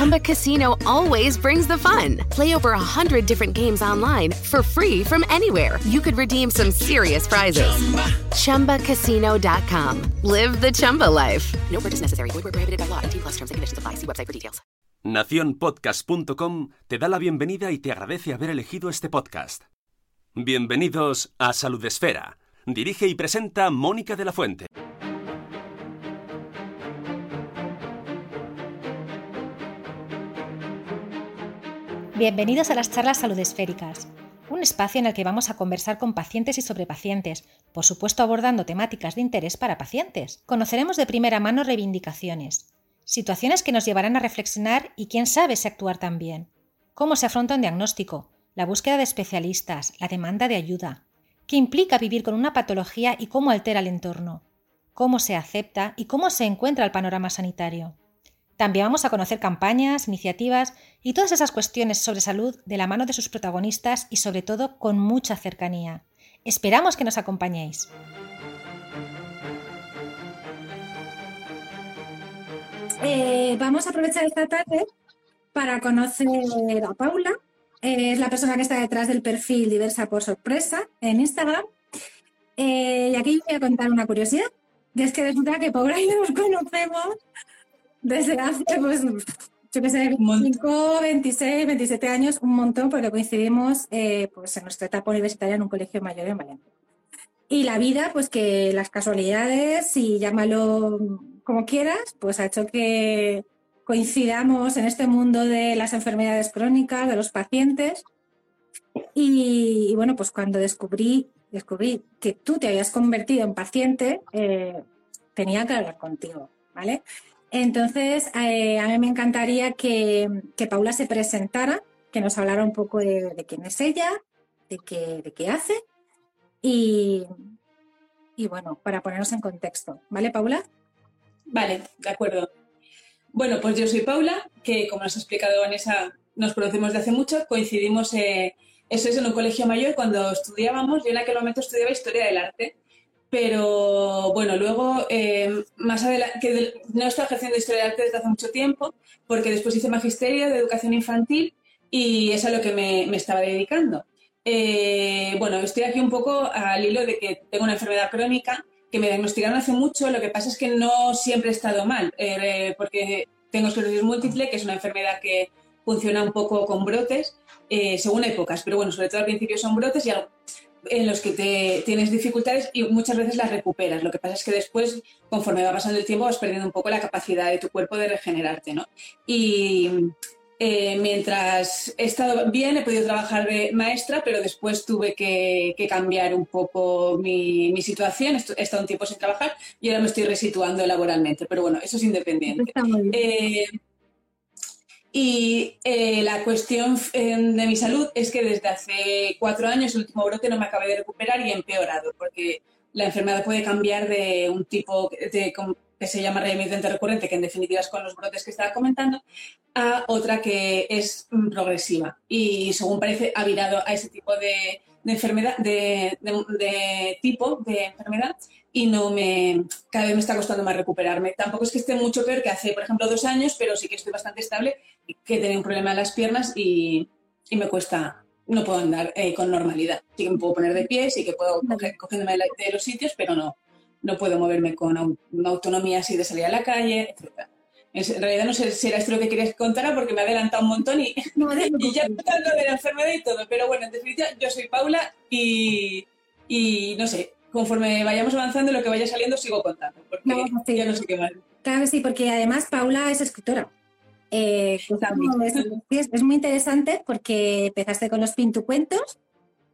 Chumba Casino always brings the fun. Play over a hundred different games online for free from anywhere. You could redeem some serious prizes. ChumbaCasino.com. Live the Chumba life. No purchase necessary. Void prohibited by law. T plus terms and conditions apply. See website for details. Naciónpodcast.com te da la bienvenida y te agradece haber elegido este podcast. Bienvenidos a Salud Esfera. Dirige y presenta Mónica de la Fuente. Bienvenidos a las charlas salud esféricas, un espacio en el que vamos a conversar con pacientes y sobre pacientes, por supuesto abordando temáticas de interés para pacientes. Conoceremos de primera mano reivindicaciones, situaciones que nos llevarán a reflexionar y quién sabe si actuar también. Cómo se afronta un diagnóstico, la búsqueda de especialistas, la demanda de ayuda, qué implica vivir con una patología y cómo altera el entorno, cómo se acepta y cómo se encuentra el panorama sanitario. También vamos a conocer campañas, iniciativas y todas esas cuestiones sobre salud de la mano de sus protagonistas y sobre todo con mucha cercanía. Esperamos que nos acompañéis. Eh, vamos a aprovechar esta tarde para conocer a Paula. Es la persona que está detrás del perfil Diversa por Sorpresa en Instagram. Eh, y aquí voy a contar una curiosidad. Y es que resulta que Paula y yo nos conocemos desde hace, pues, yo qué sé, 25, 26, 27 años, un montón, porque coincidimos pues en nuestra etapa universitaria en un colegio mayor en Valencia. Y la vida, pues que las casualidades, y llámalo como quieras, pues ha hecho que coincidamos en este mundo de las enfermedades crónicas, de los pacientes. Y, bueno, pues cuando descubrí, descubrí que tú te habías convertido en paciente, eh, tenía que hablar contigo, ¿vale? Entonces, eh, a mí me encantaría que, Paula se presentara, que nos hablara un poco de, quién es ella, de qué, de qué hace y, y bueno, para ponernos en contexto. ¿Vale, Paula? Vale, de acuerdo. Bueno, pues yo soy Paula, que como nos ha explicado Vanessa, nos conocemos de hace mucho, coincidimos, eh, eso es en un colegio mayor cuando estudiábamos, yo en aquel momento estudiaba Historia del Arte, pero bueno, luego eh, más adelante, que no estoy ejerciendo Historia del Arte desde hace mucho tiempo, porque después hice Magisterio de Educación Infantil y es a lo que me, me estaba dedicando. Eh, bueno, estoy aquí un poco al hilo de que tengo una enfermedad crónica que me diagnosticaron hace mucho, lo que pasa es que no siempre he estado mal, eh, porque tengo esclerosis múltiple, que es una enfermedad que funciona un poco con brotes, eh, según épocas, pero bueno, sobre todo al principio son brotes y en los que te, tienes dificultades y muchas veces las recuperas. Lo que pasa es que después, conforme va pasando el tiempo, vas perdiendo un poco la capacidad de tu cuerpo de regenerarte, ¿no? Y, eh, mientras he estado bien, he podido trabajar de maestra, pero después tuve que, cambiar un poco mi, situación. He estado un tiempo sin trabajar y ahora me estoy resituando laboralmente, pero bueno, eso es independiente. Eh, y eh, la cuestión de mi salud es que desde hace cuatro años el último brote no me acabé de recuperar y he empeorado, porque la enfermedad puede cambiar de un tipo de que se llama remitente recurrente, que en definitiva es con los brotes que estaba comentando, a otra que es mm, progresiva. Y según parece, ha virado a ese tipo de, enfermedad, de, tipo de enfermedad, y no me, cada vez me está costando más recuperarme. Tampoco es que esté mucho peor que hace, por ejemplo, dos años, pero sí que estoy bastante estable, que tengo un problema en las piernas y, me cuesta, no puedo andar eh, con normalidad. Sí que me puedo poner de pie, sí que puedo coger, cogiéndome de los sitios, pero no, no puedo moverme con una autonomía así de salir a la calle, etc. En realidad no sé si era esto lo que querías contar porque me ha adelantado un montón y, y ya contando de la enfermedad y todo. Pero bueno, en definitiva, yo soy Paula y, y no sé, conforme vayamos avanzando, lo que vaya saliendo sigo contando, porque ya no sé qué más. Claro que sí, porque además Paula es escritora. Eh, es, es, muy interesante porque empezaste con los pintucuentos.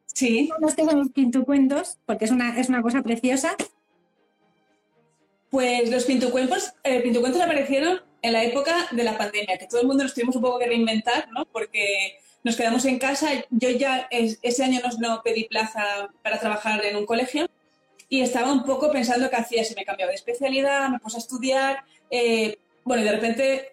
Sí. No tengo los pintucuentos porque es una, es una cosa preciosa pues los pintucuentos, eh, pintucuentos aparecieron en la época de la pandemia, que todo el mundo nos tuvimos un poco que reinventar, ¿no? Porque nos quedamos en casa. Yo ya ese año no, pedí plaza para trabajar en un colegio y estaba un poco pensando qué hacía, si me cambiaba de especialidad, me puse a estudiar. Eh, bueno, y de repente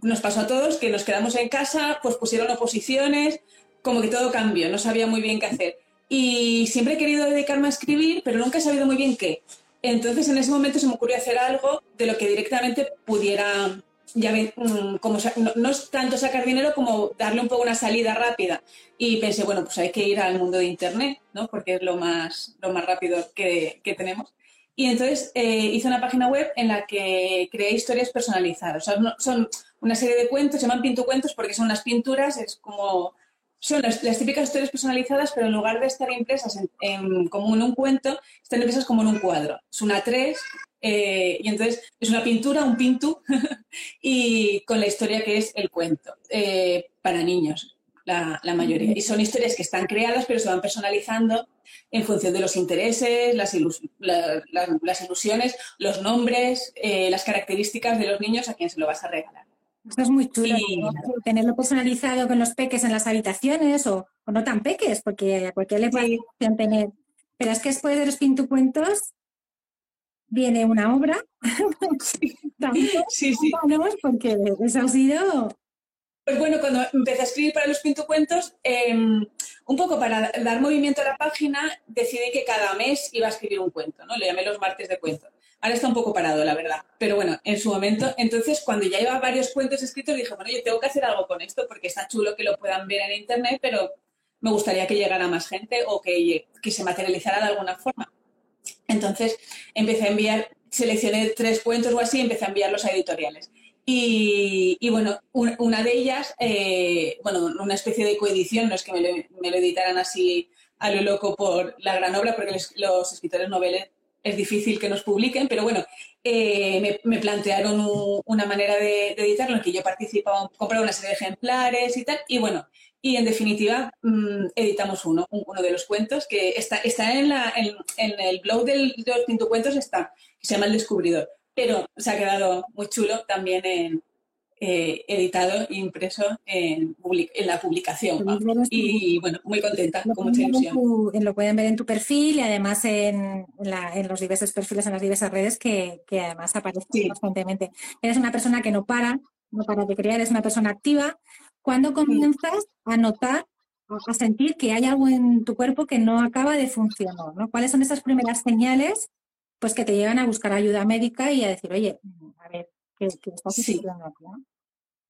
nos pasó a todos que nos quedamos en casa, pues pusieron oposiciones, como que todo cambió, no sabía muy bien qué hacer. Y siempre he querido dedicarme a escribir, pero nunca he sabido muy bien qué. Entonces en ese momento se me ocurrió hacer algo de lo que directamente pudiera, ya ver, mm, como, no, es tanto sacar dinero como darle un poco una salida rápida. Y pensé, bueno, pues hay que ir al mundo de Internet, ¿no? Porque es lo más, lo más rápido que, que tenemos. Y entonces eh, hice una página web en la que creé historias personalizadas. O sea, son una serie de cuentos, se llaman pintucuentos porque son unas pinturas, es como son las, típicas historias personalizadas, pero en lugar de estar impresas en, como en un cuento, están impresas como en un cuadro. Es una tres, eh, y entonces es una pintura, un pintu, y con la historia que es el cuento, eh, para niños, la, mayoría. Y son historias que están creadas, pero se van personalizando en función de los intereses, las, ilusiones, los nombres, eh, las características de los niños a quien se lo vas a regalar. Esto es muy chulo, tenerlo personalizado con los peques en las habitaciones o, no tan peques, porque a cualquier le puede tener. Pero es que después de los pintucuentos viene una obra. sí, sí. porque eso ha sido pues bueno, cuando empecé a escribir para los pintucuentos, em, un poco para dar movimiento a la página, decidí que cada mes iba a escribir un cuento, ¿no? Le llamé los martes de cuento. Ahora está un poco parado, la verdad. Pero bueno, en su momento, entonces cuando ya iba varios cuentos escritos, dije, bueno, yo tengo que hacer algo con esto porque está chulo que lo puedan ver en internet, pero me gustaría que llegara más gente o que, que se materializara de alguna forma. Entonces empecé a enviar, seleccioné tres cuentos o así, y empecé a enviarlos a editoriales. Y, bueno, una de ellas, eh, bueno, una especie de coedición, no es que me lo, editaran así a lo loco por la gran obra, porque los escritores noveles es difícil que nos publiquen, pero bueno, eh, me, plantearon una manera de, editarlo en que yo participaba, compraba una serie de ejemplares y tal, y bueno, y en definitiva mm, editamos uno, uno de los cuentos que está, está en, la, en, el blog del, de los pintucuentos, está, que se llama El Descubridor, pero se ha quedado muy chulo también en, eh, editado e impreso en, en, la publicación. Y bueno, muy contenta, con mucha ilusión. lo pueden ver en tu perfil y además en, los diversos perfiles, en las diversas redes que, además aparecen constantemente. Eres una persona que no para, no para de crear, eres una persona activa. ¿Cuándo comienzas a notar, a sentir que hay algo en tu cuerpo que no acaba de funcionar? ¿no? ¿Cuáles son esas primeras señales pues que te llevan a buscar ayuda médica y a decir, oye, a ver, ¿qué, qué está sucediendo aquí?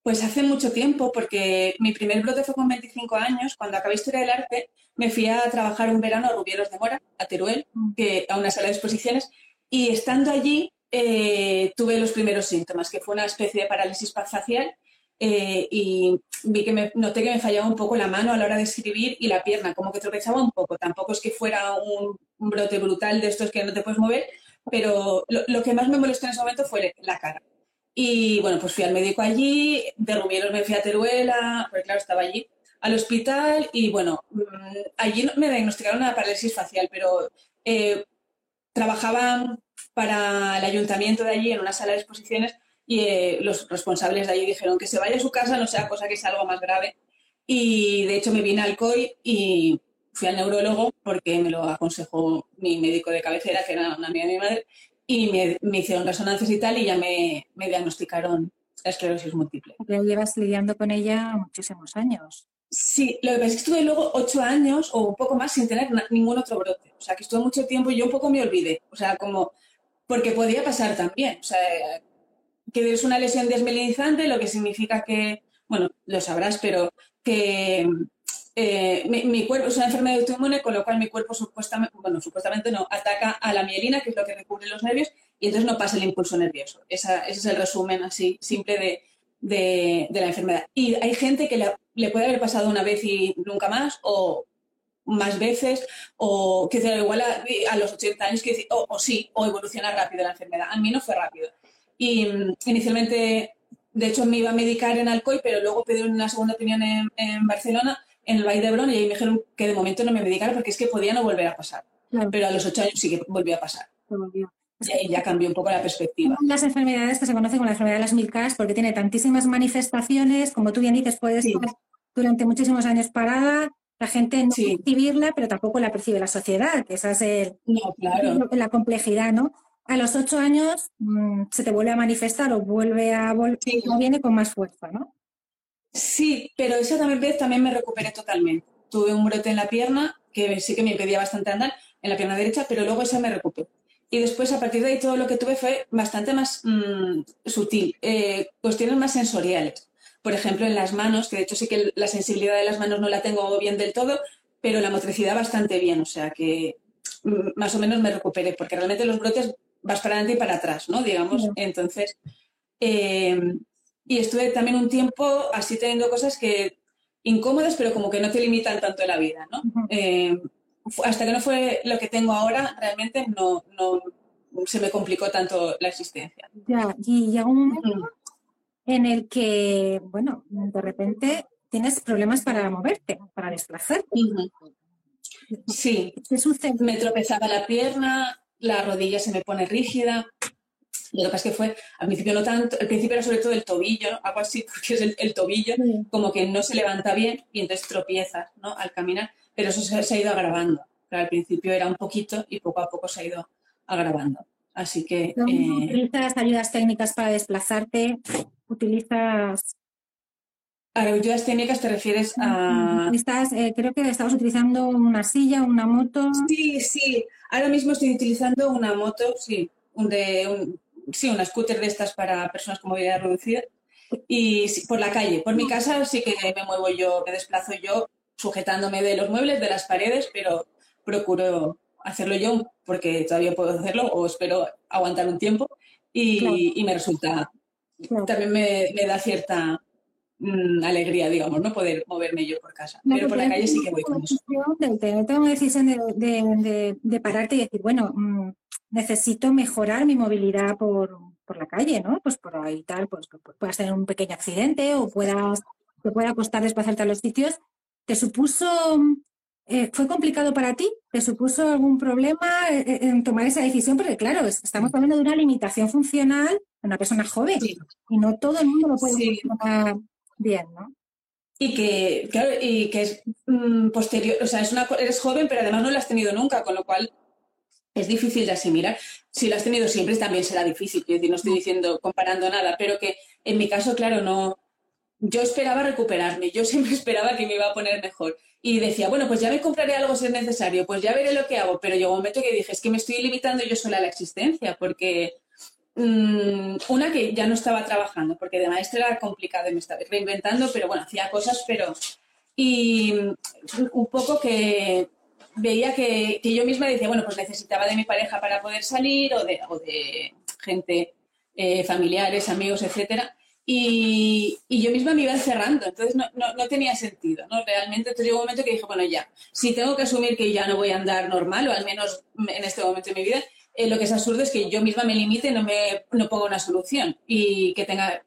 Pues hace mucho tiempo, porque mi primer brote fue con 25 años. Cuando acabé Historia del Arte, me fui a trabajar un verano a Rubieros de Mora, a Teruel, mm. que, a una sala de exposiciones, y estando allí eh, tuve los primeros síntomas, que fue una especie de parálisis facial eh, y vi que me, noté que me fallaba un poco la mano a la hora de escribir y la pierna, como que tropezaba un poco. Tampoco es que fuera un, brote brutal de estos que no te puedes mover, pero lo, lo, que más me molestó en ese momento fue la cara. Y bueno, pues fui al médico allí, de me fui a Teruela, porque claro, estaba allí, al hospital y bueno, mm, allí me diagnosticaron una parálisis facial, pero eh, trabajaba para el ayuntamiento de allí en una sala de exposiciones y eh, los responsables de allí dijeron que se vaya a su casa, no sea cosa que sea algo más grave. Y de hecho me vine al COI y fui al neurólogo porque me lo aconsejó mi médico de cabecera, que era una amiga de mi madre, y me, hicieron resonancias y tal y ya me, diagnosticaron la esclerosis múltiple. Ya llevas lidiando con ella muchísimos años. Sí, lo que pasa es que estuve luego ocho años o un poco más sin tener ningún otro brote. O sea, que estuve mucho tiempo y yo un poco me olvidé. O sea, como, porque podía pasar también. O sea, que es una lesión desmelinizante, lo que significa que, bueno, lo sabrás, pero que eh, mi, cuerpo es una enfermedad autoinmune, con lo cual mi cuerpo supuestamente, bueno, supuestamente no, ataca a la mielina, que es lo que recubre los nervios, y entonces no pasa el impulso nervioso. ese es el resumen así simple de, la enfermedad. Y hay gente que le, puede haber pasado una vez y nunca más, o más veces, o que sea igual a, los 80 años, que o, sí, o evoluciona rápido la enfermedad. A mí no fue rápido. Y mm, inicialmente, de hecho, me iba a medicar en Alcoy, pero luego pedí una segunda opinión en Barcelona en el Valle de Hebrón y ahí me dijeron que de momento no me medicara porque es que podía no volver a pasar. Pero a los ocho años sí que volvió a pasar. Y ahí ya cambió un poco la perspectiva. Las enfermedades que se conocen como la enfermedad de las mil caras porque tiene tantísimas manifestaciones, como tú bien dices, puedes estar durante muchísimos años parada, la gente no puede percibirla, pero tampoco la percibe la sociedad, que esa es el, claro. la complejidad, ¿no? A los ocho años mm, se te vuelve a manifestar o vuelve a volver, viene con más fuerza, ¿no? Sí, pero esa también vez también me recuperé totalmente. Tuve un brote en la pierna que sí que me impedía bastante andar, en la pierna derecha, pero luego esa me recuperó. Y después, a partir de ahí, todo lo que tuve fue bastante más mm, sutil, eh, cuestiones más sensoriales. Por ejemplo, en las manos, que de hecho sí que la sensibilidad de las manos no la tengo bien del todo, pero la motricidad bastante bien, o sea que mm, más o menos me recuperé, porque realmente los brotes vas para adelante y para atrás, ¿no? Digamos, entonces... Eh, y estuve también un tiempo así teniendo cosas que incómodas, pero como que no te limitan tanto la vida, ¿no? Eh, hasta que no fue lo que tengo ahora, realmente no, no se me complicó tanto la existencia. Ya, y llega un momento en el que, bueno, de repente tienes problemas para moverte, para desplazarte. Sí, me tropezaba la pierna, la rodilla se me pone rígida. Lo que pasa es que fue, al principio no tanto, al principio era sobre todo el tobillo, algo así, porque es el, tobillo, como que no se levanta bien y entonces tropiezas ¿no? al caminar, pero eso se, ha ido agravando. al principio era un poquito y poco a poco se ha ido agravando. Así que... Eh, ¿Utilizas ayudas técnicas para desplazarte? ¿Utilizas a ayudas técnicas te refieres a... Estás, eh, creo que estabas utilizando una silla, una moto. Sí, sí. Ahora mismo estoy utilizando una moto, sí, un de, un, sí, una scooter de estas para personas con movilidad reducida. Y por la calle, por mi casa sí que me muevo yo, me desplazo yo sujetándome de los muebles, de las paredes, pero procuro hacerlo yo porque todavía puedo hacerlo o espero aguantar un tiempo y, me resulta, también me, da cierta mm, alegría, digamos, no poder moverme yo por casa. pero por la calle sí que voy con eso. Tengo una decisión de, de, pararte y decir, bueno, mm, necesito mejorar mi movilidad por, por, la calle, ¿no? Pues por ahí tal, pues que puedas tener un pequeño accidente o puedas, te pueda costar desplazarte a los sitios. ¿Te supuso, eh, fue complicado para ti? ¿Te supuso algún problema eh, en tomar esa decisión? Porque claro, estamos hablando de una limitación funcional de una persona joven y no todo el mundo lo puede funcionar bien, ¿no? Y que, claro, y que es mm, posterior, o sea, es una, eres joven, pero además no lo has tenido nunca, con lo cual es difícil de asimilar. Si lo has tenido siempre, también será difícil. decir, no estoy diciendo, comparando nada, pero que en mi caso, claro, no. Yo esperaba recuperarme, yo siempre esperaba que me iba a poner mejor. Y decía, bueno, pues ya me compraré algo si es necesario, pues ya veré lo que hago. Pero llegó un momento que dije, es que me estoy limitando yo sola a la existencia, porque mm, una que ya no estaba trabajando, porque de maestra era complicado y me estaba reinventando, pero bueno, hacía cosas, pero. Y un poco que veía que, yo misma decía, bueno, pues necesitaba de mi pareja para poder salir o de, o de gente, eh, familiares, amigos, etcétera. Y, yo misma me iba encerrando, entonces no, tenía sentido, ¿no? Realmente, entonces llegó un momento que dije, bueno, ya, si tengo que asumir que ya no voy a andar normal, o al menos en este momento de mi vida, eh, lo que es absurdo es que yo misma me limite y no, me, no ponga una solución y que tenga,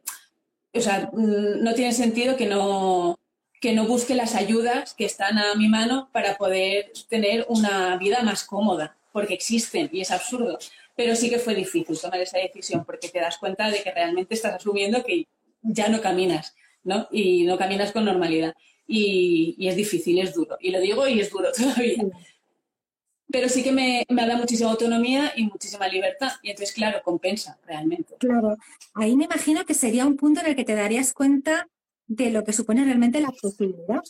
o sea, mm, no tiene sentido que no, que no busque las ayudas que están a mi mano para poder tener una vida más cómoda, porque existen y es absurdo. Pero sí que fue difícil tomar esa decisión porque te das cuenta de que realmente estás asumiendo que ya no caminas, ¿no? Y no caminas con normalidad. Y, es difícil, es duro. Y lo digo y es duro todavía. Pero sí que me, me da muchísima autonomía y muchísima libertad. Y entonces, claro, compensa realmente. Claro. Ahí me imagino que sería un punto en el que te darías cuenta de lo que supone realmente la accesibilidad.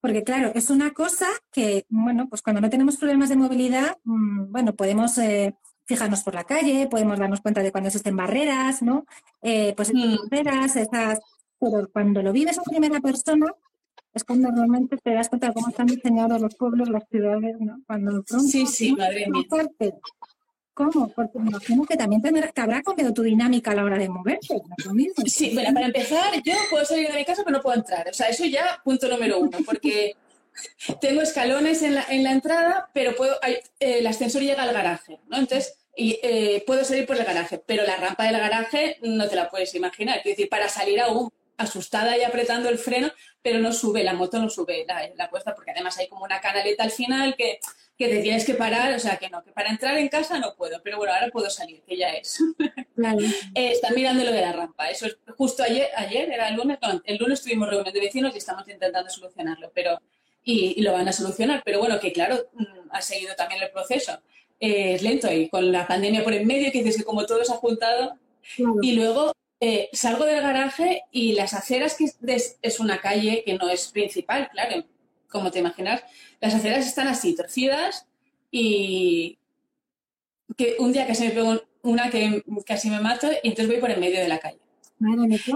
Porque claro, es una cosa que, bueno, pues cuando no tenemos problemas de movilidad, mm, bueno, podemos eh, fijarnos por la calle, podemos darnos cuenta de cuando existen barreras, ¿no? Eh, pues mm. barreras, esas, pero cuando lo vives en primera persona, es cuando realmente te das cuenta de cómo están diseñados los pueblos, las ciudades, ¿no? Cuando pronto, sí, sí, madre mía. ¿Cómo? Porque me imagino que también tendrás, que habrá cambiado tu dinámica a la hora de moverte. Sí, bueno, para empezar, yo puedo salir de mi casa, pero no puedo entrar. O sea, eso ya punto número uno, porque tengo escalones en la, en la entrada, pero puedo, hay, eh, el ascensor llega al garaje, ¿no? Entonces, y, eh, puedo salir por el garaje, pero la rampa del garaje no te la puedes imaginar. Es decir, para salir aún asustada y apretando el freno, pero no sube, la moto no sube la, la puesta, porque además hay como una canaleta al final que que te tienes que parar, o sea, que no, que para entrar en casa no puedo, pero bueno, ahora puedo salir, que ya es. eh, están mirando lo de la rampa, eso es justo ayer, ayer era el lunes, el lunes tuvimos reunión de vecinos y estamos intentando solucionarlo, pero, y, lo van a solucionar, pero bueno, que claro, mm, ha seguido también el proceso. eh, es lento y con la pandemia por en medio, que dices que como todo se ha juntado. Y luego eh, salgo del garaje y las aceras, que es, una calle que no es principal, claro, como te imaginas, las aceras están así, torcidas y que un día casi me pego una que casi me mato y entonces voy por en medio de la calle.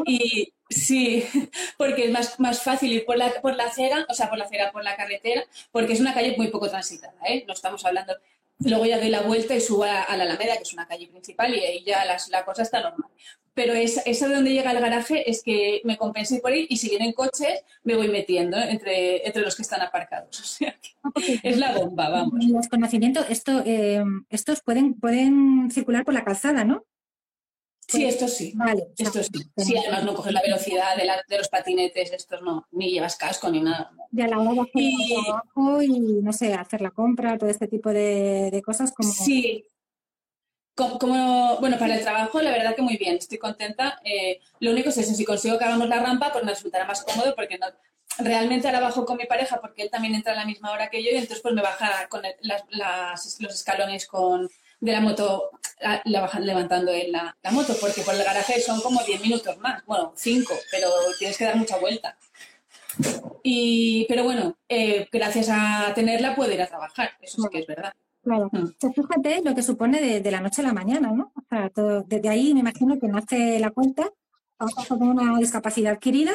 Y sí, porque es más, más fácil ir por la, por la acera, o sea, por la acera, por la carretera, porque es una calle muy poco transitada, ¿eh? No estamos hablando Luego ya doy la vuelta y subo a, la Alameda, que es una calle principal, y ahí ya la cosa está normal. Pero esa, de donde llega el garaje es que me compensé por ir y si vienen coches me voy metiendo entre, entre los que están aparcados. O sea, es la bomba, vamos. El desconocimiento, esto, eh, estos pueden, pueden circular por la calzada, ¿no? Sí, esto sí. Vale. Esto sí. Sí, además no coges la velocidad de, los patinetes, estos no, ni llevas casco ni nada. Y a la hora de hacer y... el trabajo y, no sé, hacer la compra, todo este tipo de, cosas como... Sí. Como, bueno, para el trabajo, la verdad que muy bien, estoy contenta. Eh, lo único es eso, si consigo que hagamos la rampa, pues me resultará más cómodo porque no, realmente ahora bajo con mi pareja porque él también entra a la misma hora que yo y entonces pues me baja con los escalones con de la moto la, bajan levantando en la, moto, porque por el garaje son como 10 minutos más, bueno, 5, pero tienes que dar mucha vuelta. Y, pero bueno, eh, gracias a tenerla puedo ir a trabajar, eso sí que es verdad. Claro. Mm. fíjate lo que supone de, la noche a la mañana, ¿no? O sea, desde ahí me imagino que no hace la cuenta, con una discapacidad adquirida.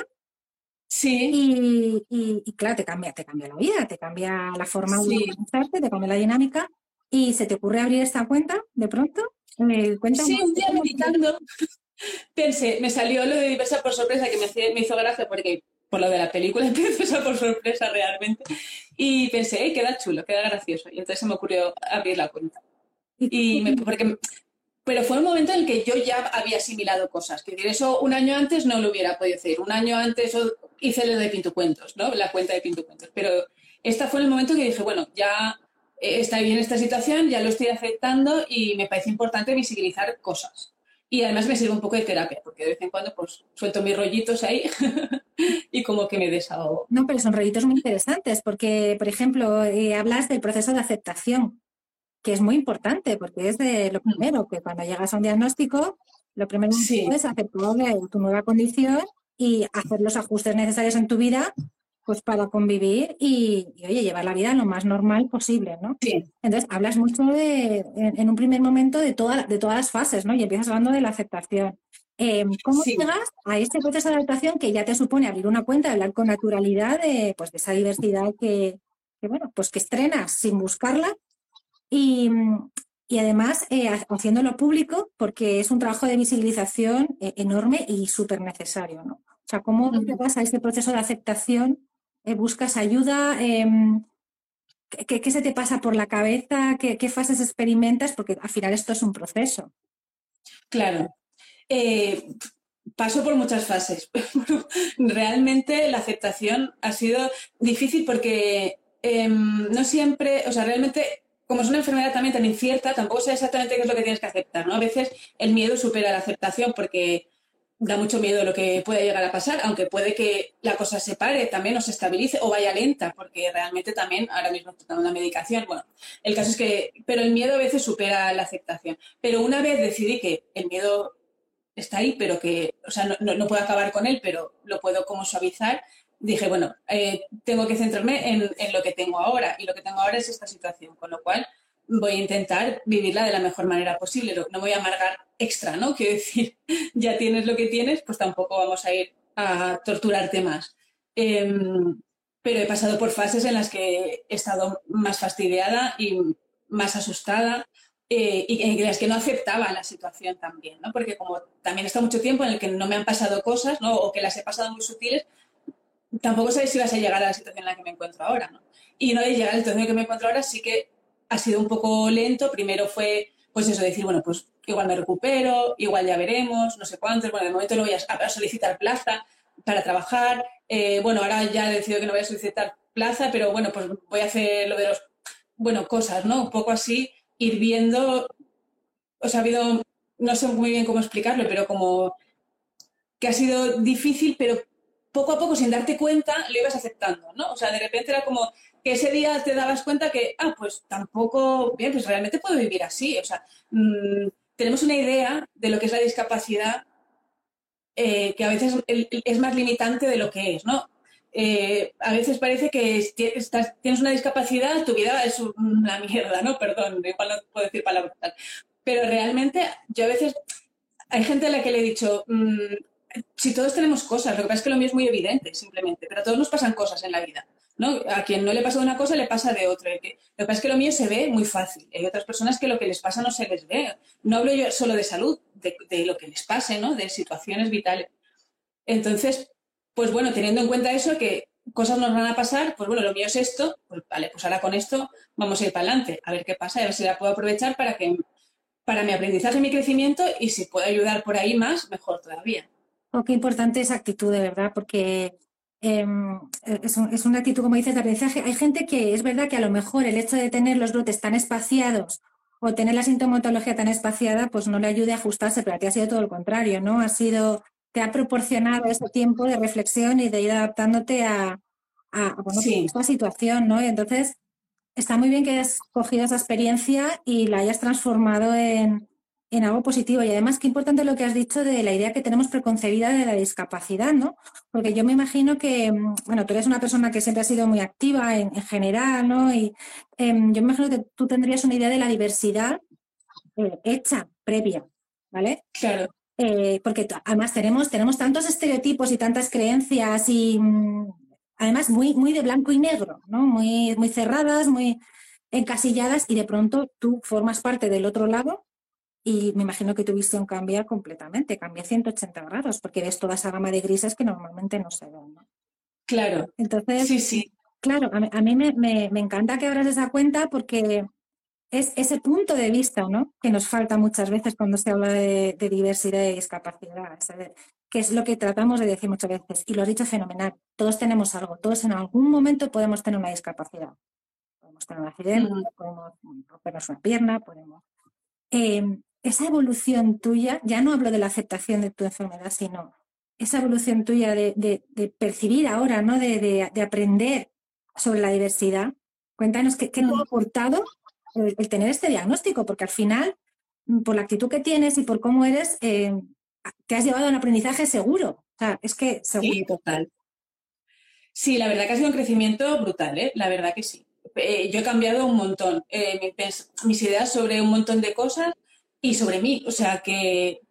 Sí. Y, claro, te cambia, te cambia la vida, te cambia la forma de organizarte, te cambia la dinámica y se te ocurre abrir esta cuenta de pronto. Eh, sí, un día meditando pensé, me salió lo de diversa por sorpresa que me, me hizo gracia porque por lo de la película Princesa por sorpresa realmente. Y pensé, queda chulo, queda gracioso y entonces se me ocurrió abrir la cuenta. Y porque, pero fue un momento en el que yo ya había asimilado cosas, que decir, eso un año antes no lo hubiera podido hacer, un año antes hice lo de Pintucuentos, ¿no? La cuenta de Pintucuentos, pero este fue el momento que dije, bueno, ya está bien esta situación, ya lo estoy aceptando y me parece importante visibilizar cosas. Y además me sirve un poco de terapia, porque de vez en cuando pues suelto mis rollitos ahí y como que me desahogo. No, pero son rollitos muy interesantes, porque, por ejemplo, eh, hablas del proceso de aceptación, que es muy importante, porque es de lo mm. primero, que cuando llegas a un diagnóstico, lo primero que es aceptar tu nueva condición y hacer los ajustes necesarios en tu vida pues para convivir y, oye, llevar la vida lo más normal posible, ¿no? Sí. Entonces, hablas mucho de, en, un primer momento de, toda, de todas las fases, ¿no? Y empiezas hablando de la aceptación. Em, ¿Cómo llegas a este proceso de adaptación que ya te supone abrir una cuenta, hablar con naturalidad de, pues, de esa diversidad que, bueno, pues que estrenas sin buscarla y, y además eh, haciéndolo público porque es un trabajo de visibilización eh, enorme y súper necesario, ¿no? O sea, ¿cómo llegas a este proceso de aceptación buscas ayuda, em, ¿qué, se te pasa por la cabeza? ¿Qué, fases experimentas? Porque al final esto es un proceso. Claro. Eh, paso por muchas fases. realmente la aceptación ha sido difícil porque em, no siempre, o sea, realmente como es una enfermedad también tan incierta, tampoco sé exactamente qué es lo que tienes que aceptar, ¿no? A veces el miedo supera la aceptación porque da mucho miedo lo que puede llegar a pasar, aunque puede que la cosa se pare también o se estabilice o vaya lenta, porque realmente también ahora mismo tomando una medicación. Bueno, el caso es que, pero el miedo a veces supera la aceptación. Pero una vez decidí que el miedo está ahí, pero que, o sea, no, no, puedo acabar con él, pero lo puedo como suavizar, dije, bueno, eh, tengo que centrarme en, en lo que tengo ahora y lo que tengo ahora es esta situación, con lo cual voy a intentar vivirla de la mejor manera posible. No voy a amargar extra, ¿no? Quiero decir, ya tienes lo que tienes, pues tampoco vamos a ir a torturarte más. Em, pero he pasado por fases en las que he estado más fastidiada y más asustada eh, y en las que no aceptaba la situación también, ¿no? Porque como también está mucho tiempo en el que no me han pasado cosas, ¿no? O que las he pasado muy sutiles, tampoco sabes si vas a llegar a la situación en la que me encuentro ahora, ¿no? Y no de llegar a la situación en la que me encuentro ahora, sí que ha sido un poco lento. Primero fue, pues eso, decir, bueno, pues igual me recupero, igual ya veremos, no sé cuántos. Bueno, de momento no voy a, solicitar plaza para trabajar. Eh, bueno, ahora ya he decidido que no voy a solicitar plaza, pero bueno, pues voy a hacer lo de los, bueno, cosas, ¿no? Un poco así, ir viendo, o sea, ha habido, no sé muy bien cómo explicarlo, pero como que ha sido difícil, pero poco a poco, sin darte cuenta, lo ibas aceptando, ¿no? O sea, de repente era como, que ese día te dabas cuenta que, ah, pues tampoco, bien, pues realmente puedo vivir así. O sea, mm, tenemos una idea de lo que es la discapacidad eh, que a veces es más limitante de lo que es, ¿no? Eh, a veces parece que tienes una discapacidad, tu vida es una mierda, ¿no? Perdón, igual no puedo decir palabras. Pero realmente yo a veces, hay gente a la que le he dicho, mm, si todos tenemos cosas, lo que pasa es que lo mío es muy evidente, simplemente, pero a todos nos pasan cosas en la vida. ¿No? A quien no le pasa de una cosa le pasa de otra. Lo que pasa es que lo mío se ve muy fácil. Hay otras personas que lo que les pasa no se les ve. No hablo yo solo de salud, de, de lo que les pase, ¿no? De situaciones vitales. Entonces, pues bueno, teniendo en cuenta eso, que cosas nos van a pasar, pues bueno, lo mío es esto, pues vale, pues ahora con esto vamos a ir para adelante, a ver qué pasa, a ver si la puedo aprovechar para que para mi aprendizaje, mi crecimiento y si puedo ayudar por ahí más, mejor todavía. Oh, qué importante esa actitud, de verdad, porque em, es, es, una actitud, como dices, de aprendizaje. Hay gente que es verdad que a lo mejor el hecho de tener los brotes tan espaciados o tener la sintomatología tan espaciada, pues no le ayude a ajustarse, pero a ti ha sido todo lo contrario, ¿no? Ha sido te ha proporcionado ese tiempo de reflexión y de ir adaptándote a, a, esta situación, ¿no? Y entonces, está muy bien que hayas cogido esa experiencia y la hayas transformado en, en algo positivo. Y además, qué importante lo que has dicho de la idea que tenemos preconcebida de la discapacidad, ¿no? Porque yo me imagino que, mm, bueno, tú eres una persona que siempre ha sido muy activa en, general, ¿no? Y em, yo me imagino que tú tendrías una idea de la diversidad eh, hecha, previa, ¿vale? Claro. Eh, porque además tenemos, tenemos tantos estereotipos y tantas creencias y mm, además muy, muy de blanco y negro, ¿no? Muy, muy cerradas, muy encasilladas y de pronto tú formas parte del otro lado y me imagino que tu visión cambia completamente, cambia 180 grados porque ves toda esa gama de grises que normalmente no se ven. Claro. Entonces, sí, sí. Claro, a mí, me, me, me, encanta que abras esa cuenta porque es ese punto de vista ¿no? que nos falta muchas veces cuando se habla de, diversidad y discapacidad, que es lo que tratamos de decir muchas veces. Y lo has dicho fenomenal, todos tenemos algo, todos en algún momento podemos tener una discapacidad. Podemos tener un accidente, podemos rompernos una pierna, podemos... Em, esa evolución tuya, ya no hablo de la aceptación de tu enfermedad, sino esa evolución tuya de, percibir ahora, ¿no? De, aprender sobre la diversidad. Cuéntanos qué, qué te ha aportado el, tener este diagnóstico, porque al final, mm, por la actitud que tienes y por cómo eres, eh, te has llevado a un aprendizaje seguro. O sea, es que seguro. Sí, total. Sí, la verdad que ha sido un crecimiento brutal, ¿eh? La verdad que sí. Eh, yo he cambiado un montón mis ideas sobre un montón de cosas y sobre mí. O sea, que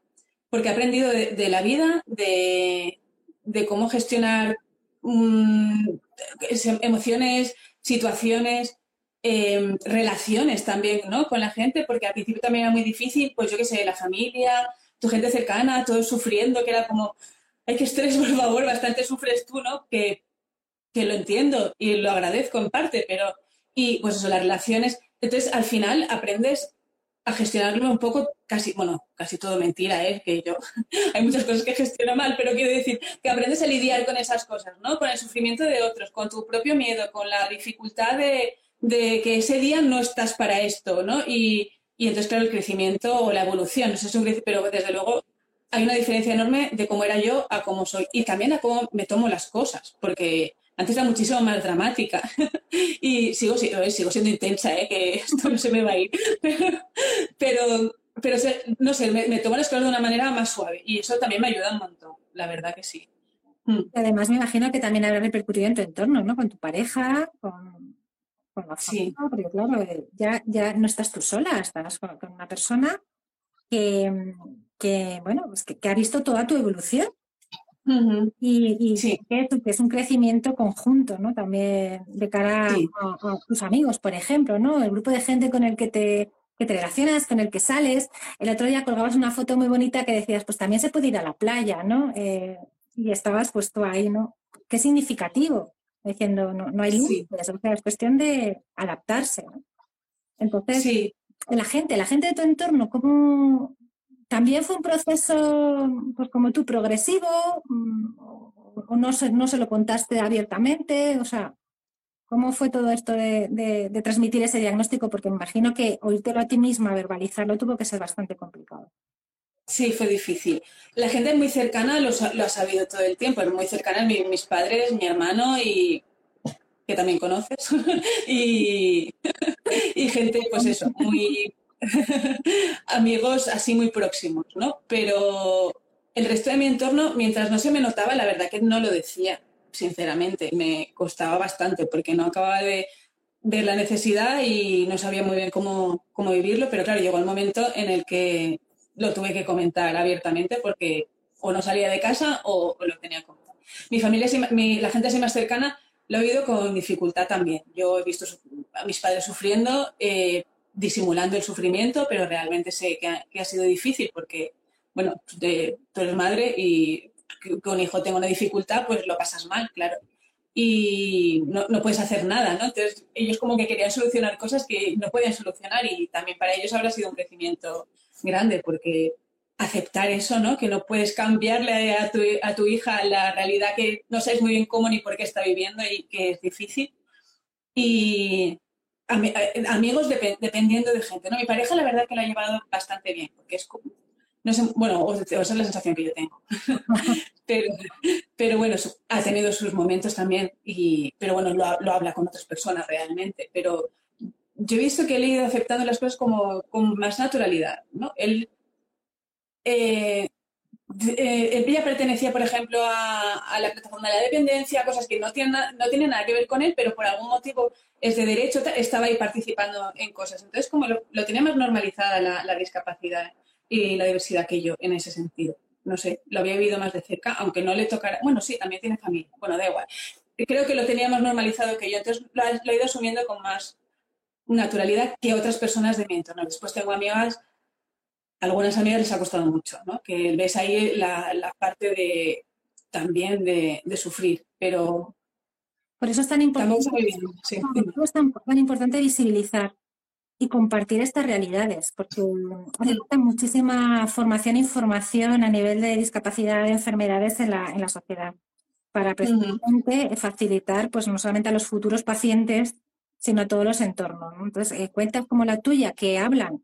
porque he aprendido de, la vida, de, cómo gestionar mm, emociones, situaciones, Em, relaciones también, ¿no? Con la gente, porque al principio también era muy difícil, pues yo qué sé, la familia, tu gente cercana, todos sufriendo, que era como, ay, qué estrés, por favor, bastante sufres tú, ¿no? Que, que lo entiendo y lo agradezco en parte, pero, y pues eso, las relaciones, entonces al final aprendes a gestionarlo un poco, casi, bueno, casi todo mentira, ¿eh? Que yo, hay muchas cosas que gestiono mal, pero quiero decir que aprendes a lidiar con esas cosas, ¿no? Con el sufrimiento de otros, con tu propio miedo, con la dificultad de, de que ese día no estás para esto, ¿no? Y, entonces, claro, el crecimiento o la evolución, eso es un pero desde luego hay una diferencia enorme de cómo era yo a cómo soy y también a cómo me tomo las cosas, porque antes era muchísimo más dramática y sigo, sigo, sigo siendo intensa, ¿eh? que esto no se me va a ir, pero, pero, no sé, me, tomo las cosas de una manera más suave y eso también me ayuda un montón, la verdad que sí. Mm. Además, me imagino que también habrá repercutido en tu entorno, ¿no? Con tu pareja, con sí. porque claro, eh, ya, ya no estás tú sola, estás con, una persona que, que bueno, pues que, ha visto toda tu evolución. Y, que, es un crecimiento conjunto, ¿no? También de cara a, tus amigos, por ejemplo, ¿no? El grupo de gente con el que te, que te relacionas, con el que sales. El otro día colgabas una foto muy bonita que decías, pues también se puede ir a la playa, ¿no? Eh, y estabas puesto ahí, ¿no? Qué significativo diciendo no, no hay límites, es cuestión de adaptarse. Entonces, la gente, la gente de tu entorno, ¿cómo también fue un proceso, pues como tú, progresivo? Mm, ¿O no se, no se lo contaste abiertamente? O sea, ¿cómo fue todo esto de, transmitir ese diagnóstico? Porque me imagino que oírtelo a ti misma, verbalizarlo, tuvo que ser bastante complicado. Sí, fue difícil. La gente muy cercana lo, ha sabido todo el tiempo, muy cercana, mis padres, mi hermano y, que también conoces, y, y gente, pues eso, muy amigos así muy próximos, ¿no? Pero el resto de mi entorno, mientras no se me notaba, la verdad que no lo decía, sinceramente. Me costaba bastante porque no acababa de ver la necesidad y no sabía muy bien cómo, cómo vivirlo, pero claro, llegó el momento en el que lo tuve que comentar abiertamente porque o no salía de casa o, lo tenía que comentar. Mi familia, la gente así más cercana, lo he oído con dificultad también. Yo he visto a mis padres sufriendo, eh, disimulando el sufrimiento, pero realmente sé que ha, que ha sido difícil porque bueno, de, tú eres madre y con un hijo tengo una dificultad, pues lo pasas mal, claro. Y no, no, puedes hacer nada, ¿no? Entonces, ellos como que querían solucionar cosas que no podían solucionar y también para ellos habrá sido un crecimiento grande porque aceptar eso, ¿no? Que no puedes cambiarle a tu, a tu hija la realidad que no sabes muy bien cómo ni por qué está viviendo y que es difícil. Y amigos dependiendo de gente, ¿no? Mi pareja la verdad que lo ha llevado bastante bien porque es no sé, bueno, o, esa es la sensación que yo tengo. pero, pero, bueno, ha tenido sus momentos también, y, pero bueno, lo, lo, habla con otras personas realmente. Pero yo he visto que él ha ido aceptando las cosas como con más naturalidad, ¿no? Él, eh, eh, ella pertenecía, por ejemplo, a, la plataforma de la dependencia, cosas que no tienen, no nada que ver con él, pero por algún motivo es de derecho, estaba ahí participando en cosas. Entonces, como lo, lo tenía más normalizada la, discapacidad y la diversidad que yo en ese sentido. No sé, lo había vivido más de cerca, aunque no le tocara. Bueno, sí, también tiene familia. Bueno, da igual. Creo que lo tenía más normalizado que yo, entonces lo, he ido asumiendo con más naturalidad que otras personas de mi entorno. Después tengo amigas, algunas amigas les ha costado mucho, ¿no? Que ves ahí la, parte de también de, sufrir, pero por eso es tan importante, por es tan importante visibilizar y compartir estas realidades, porque hace falta muchísima formación e información a nivel de discapacidad de enfermedades en la, en la sociedad para precisamente facilitar pues no solamente a los futuros pacientes, sino a todos los entornos. Entonces, eh, cuentas como la tuya que hablan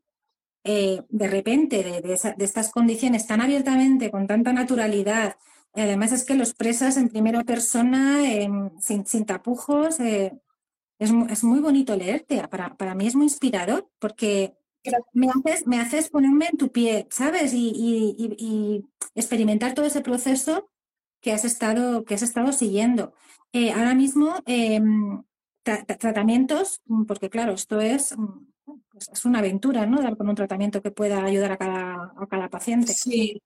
eh, de repente de, de, estas condiciones tan abiertamente, con tanta naturalidad, además es que los presas en primera persona, sin, sin, tapujos, eh, es, es muy bonito leerte, para, para, mí es muy inspirador porque me haces, me haces ponerme en tu pie, ¿sabes? Y, y, y experimentar todo ese proceso que has estado, que has estado siguiendo. Eh, ahora mismo, tra tratamientos, porque claro, esto es, pues es una aventura, ¿no? Dar con un tratamiento que pueda ayudar a cada, a cada paciente. Sí.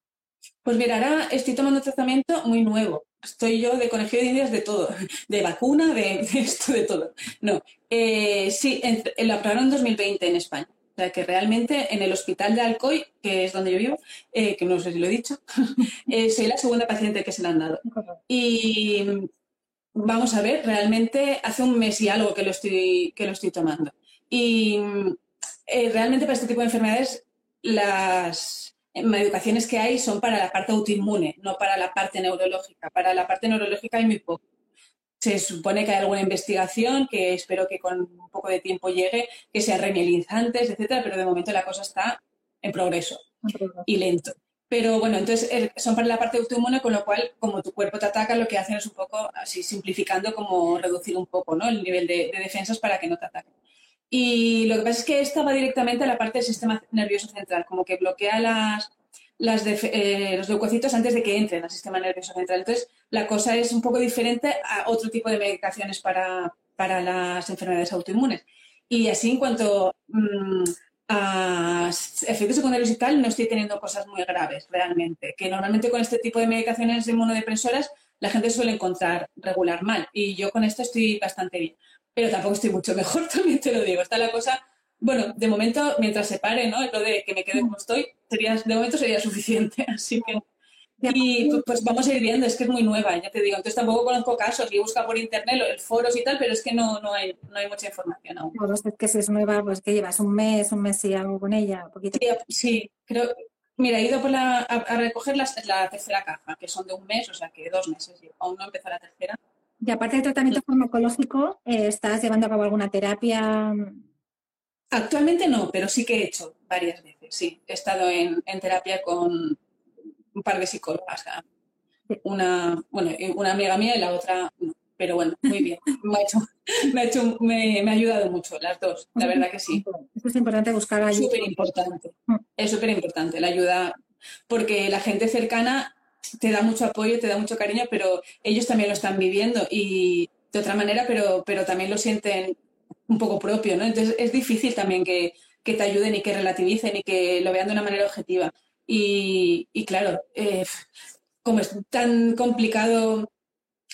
Pues mira, ahora estoy tomando un tratamiento muy nuevo estoy yo de conejillo de indias de todo, de vacuna, de, esto, de todo. No, eh, sí, lo aprobaron en 2020 en España. O sea, que realmente en el hospital de Alcoy, que es donde yo vivo, eh, que no sé si lo he dicho, eh, soy la segunda paciente que se le han dado. Y vamos a ver, realmente hace un mes y algo que lo estoy, que lo estoy tomando. Y realmente para este tipo de enfermedades, las, educaciones que hay son para la parte autoinmune, no para la parte neurológica. Para la parte neurológica hay muy poco. Se supone que hay alguna investigación que espero que con un poco de tiempo llegue, que sean remielizantes, etcétera, pero de momento la cosa está en progreso y lento. Pero bueno, entonces eh, son para la parte autoinmune, con lo cual, como tu cuerpo te ataca, lo que hacen es un poco, así simplificando, como reducir un poco ¿no? el nivel de, de defensas para que no te ataquen. Y lo que pasa es que estaba directamente a la parte del sistema nervioso central, como que bloquea las, las eh, los leucocitos antes de que entren al sistema nervioso central. Entonces, la cosa es un poco diferente a otro tipo de medicaciones para, para las enfermedades autoinmunes. Y así, en cuanto mm, a efectos secundarios y tal, no estoy teniendo cosas muy graves realmente. Que normalmente con este tipo de medicaciones inmunodepresoras la gente suele encontrar regular mal. Y yo con esto estoy bastante bien pero tampoco estoy mucho mejor, también te lo digo. Está la cosa, bueno, de momento, mientras se pare, ¿no? Lo de que me quede como estoy, sería, de momento sería suficiente, así que... Y pues vamos a ir viendo, es que es muy nueva, ya te digo. Entonces tampoco conozco casos, y busca por internet, el foros y tal, pero es que no, no, hay, no hay mucha información aún. Claro, es que si es nueva, pues que llevas un mes, un mes y algo con ella, un poquito. Sí, creo. Mira, he ido por la, a, recoger la, la, tercera caja, que son de un mes, o sea que dos meses. Aún no empezó la tercera. Y aparte del tratamiento farmacológico, eh, ¿estás llevando a cabo alguna terapia? Actualmente no, pero sí que he hecho varias veces, sí. He estado en, terapia con un par de psicólogas. Una, bueno, una amiga mía y la otra pero bueno, muy bien. Me ha, hecho, me, ha, hecho, me, ha ayudado mucho las dos, la verdad que sí. es importante buscar ayuda. Súper importante. Es súper importante la ayuda, porque la gente cercana te da mucho apoyo, te da mucho cariño, pero ellos también lo están viviendo y de otra manera, pero, pero también lo sienten un poco propio, ¿no? Entonces es difícil también que, que te ayuden y que relativicen y que lo vean de una manera objetiva. Y, y claro, eh, como es tan complicado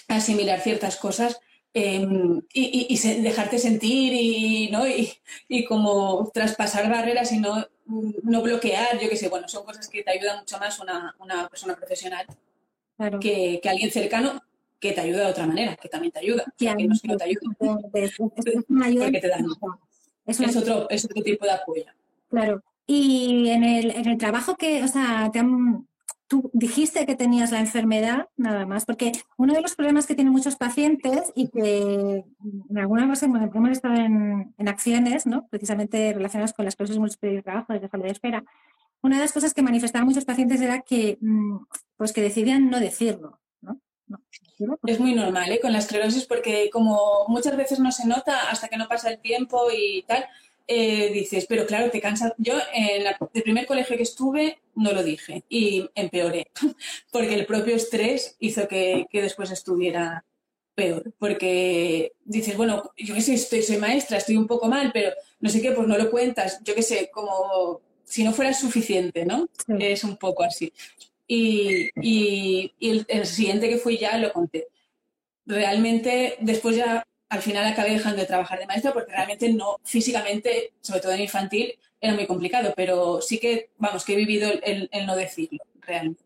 asimilar ciertas cosas em, y, y, dejarte sentir y, ¿no? Y, y, como traspasar barreras y no, no bloquear, yo qué sé, bueno, son cosas que te ayudan mucho más una, una persona profesional que, que, alguien cercano que te ayuda de otra manera, que también te ayuda, que no es que no te ayuda, porque te dan. Es, es, otro, es otro tipo de apoyo. Claro. Y en el, en el trabajo que, o sea, te han, tú dijiste que tenías la enfermedad, nada más, porque uno de los problemas que tienen muchos pacientes y que en alguna ocasión hemos estado en, en, acciones, ¿no? precisamente relacionadas con las cosas múltiples de trabajo desde salud de espera, una de las cosas que manifestaban muchos pacientes era que, mm, pues que decidían no decirlo. ¿no? es muy normal ¿eh? con la esclerosis porque como muchas veces no se nota hasta que no pasa el tiempo y tal, eh, dices, pero claro, te cansa. Yo en el primer colegio que estuve no lo dije y empeoré, porque el propio estrés hizo que, después estuviera peor, porque dices, bueno, yo qué sé, estoy, soy maestra, estoy un poco mal, pero no sé qué, pues no lo cuentas, yo qué sé, como si no fuera suficiente, ¿no? Es un poco así. Y, el, el, siguiente que fui ya lo conté. Realmente, después ya al final acabé dejando de trabajar de maestra porque realmente no, físicamente, sobre todo en infantil, era muy complicado, pero sí que, vamos, que he vivido el, no decirlo realmente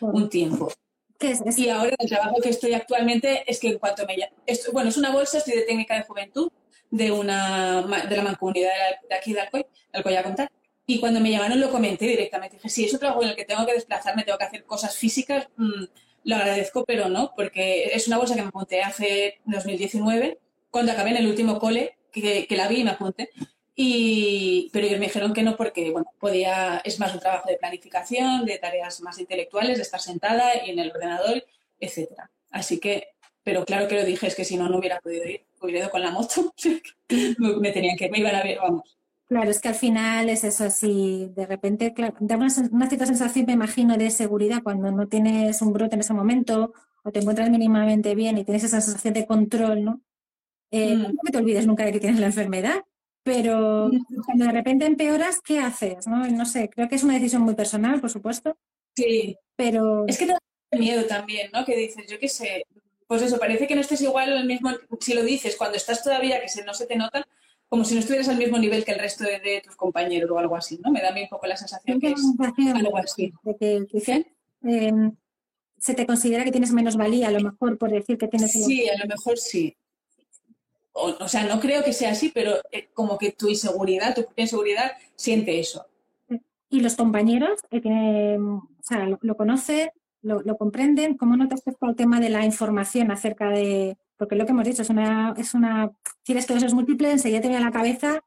un tiempo. ¿Qué es Y ahora el trabajo que estoy actualmente es que en cuanto me... Esto, bueno, es una bolsa, estoy de técnica de juventud de, una, de la mancomunidad de aquí de Alcoy, Alcoy a contar. Y cuando me llamaron lo comenté directamente. Dije, si es un trabajo en el que tengo que desplazarme, tengo que hacer cosas físicas, mm, lo agradezco, pero no, porque es una bolsa que me apunté hace 2019 cuando acabé en el último cole, que, la vi y me apunté. Y, pero ellos me dijeron que no porque, bueno, podía, es más un trabajo de planificación, de tareas más intelectuales, de estar sentada y en el ordenador, etcétera. Así que, pero claro que lo dije, es que si no, no hubiera podido ir, hubiera ido con la moto, me tenían que, me iban a ver, vamos. Claro, es que al final es eso, si de repente, claro, da una, una, cierta sensación, me imagino, de seguridad cuando no tienes un brote en ese momento o te encuentras mínimamente bien y tienes esa sensación de control, ¿no? Eh, mm. No te olvides nunca de que tienes la enfermedad, pero mm. cuando de repente empeoras, ¿qué haces? ¿no? no sé, creo que es una decisión muy personal, por supuesto. Sí. Pero. Es que te da miedo también, ¿no? Que dices, yo qué sé, pues eso, parece que no estés igual al mismo, si lo dices cuando estás todavía, que no se te nota, como si no estuvieras al mismo nivel que el resto de, tus compañeros o algo así, ¿no? Me da a mí un poco la sensación que es algo así. De que, em, se te considera que tienes menos valía, a lo mejor, por decir que tienes... Sí, a lo mejor sí o, sea, no creo que sea así, pero eh, como que tu inseguridad, tu propia inseguridad siente eso. Y los compañeros que tienen, o sea, lo, conocen, lo, comprenden, ¿cómo no te acerca el tema de la información acerca de, porque lo que hemos dicho es una, es una, tienes es múltiple, enseguida te viene a la cabeza,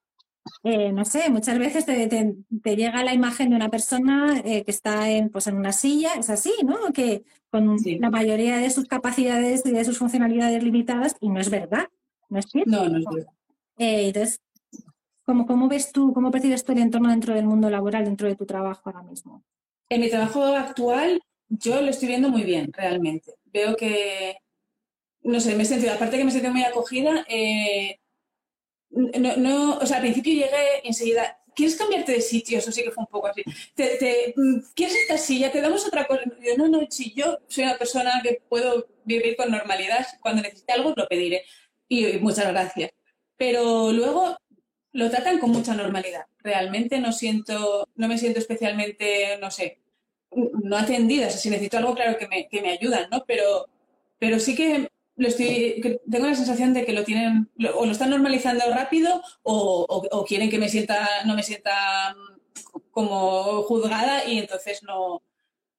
eh, no sé, muchas veces te, te, llega la imagen de una persona eh, que está en, pues en una silla, es así, ¿no? Que con la mayoría de sus capacidades y de sus funcionalidades limitadas, y no es verdad. ¿No es cierto? No, no es. Eh, entonces, ¿cómo, ¿cómo ves tú, cómo percibes tú el entorno dentro del mundo laboral, dentro de tu trabajo ahora mismo? En mi trabajo actual, yo lo estoy viendo muy bien, realmente. Veo que, no sé, me he sentido, aparte que me he sentido muy acogida, eh, no, no, o sea, al principio llegué enseguida, ¿quieres cambiarte de sitio? Eso sí que fue un poco así. Te, ¿Quieres esta silla? ¿Te damos otra cosa? Yo, no, no, si yo soy una persona que puedo vivir con normalidad, cuando necesite algo lo pediré y, muchas gracias. Pero luego lo tratan con mucha normalidad. Realmente no siento, no me siento especialmente, no sé, no atendida. si necesito algo, claro que me, que me ayudan, ¿no? Pero, pero sí que lo estoy, tengo la sensación de que lo tienen, o lo están normalizando rápido, o, o, quieren que me sienta, no me sienta como juzgada y entonces no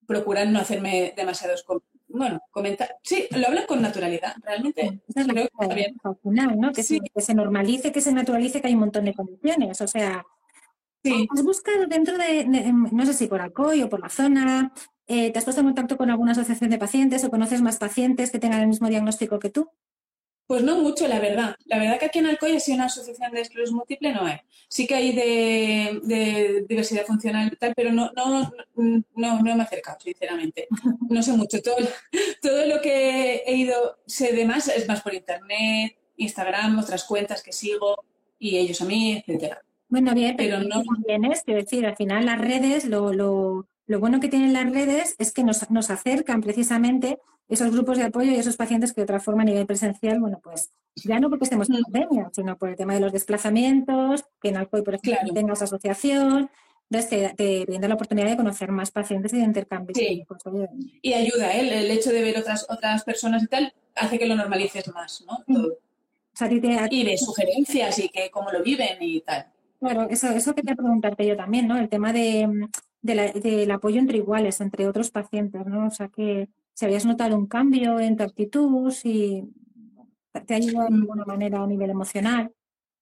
procuran no hacerme demasiados bueno, comentar. Sí, lo hablan con naturalidad, realmente. es creo que está bien. ¿no? Que, se, que, se, normalice, que se naturalice, que hay un montón de condiciones. O sea, sí. ¿has buscado dentro de, no sé si por Alcoy o por la zona, eh, ¿te has puesto en contacto con alguna asociación de pacientes o conoces más pacientes que tengan el mismo diagnóstico que tú? Pues no mucho, la verdad. La verdad que aquí en Alcoy, si una asociación de esclerosis múltiple, no hay. Sí que hay de, diversidad funcional y tal, pero no, no, no, no me he acercado, sinceramente. No sé mucho. Todo, todo lo que he ido, sé de más, es más por internet, Instagram, otras cuentas que sigo y ellos a mí, etcétera. Bueno, bien, pero, no. También es, quiero decir, al final las redes, lo, lo, lo bueno que tienen las redes es que nos, nos acercan precisamente esos grupos de apoyo y esos pacientes que de otra forma a nivel presencial, bueno, pues ya no porque estemos en pandemia, sino por el tema de los desplazamientos, que en Alcoy, por ejemplo, tenga esa asociación, entonces te, brinda la oportunidad de conocer más pacientes y de intercambiar. Sí. Y ayuda, ¿eh? el hecho de ver otras, otras personas y tal, hace que lo normalices más, ¿no? Mm. Todo. Y de sugerencias y que cómo lo viven y tal. Claro, eso, eso quería preguntarte yo también, ¿no? El tema de, del apoyo entre iguales, entre otros pacientes, ¿no? O sea, que si habías notado un cambio en tu actitud, si te ha ayudado de alguna manera a nivel emocional,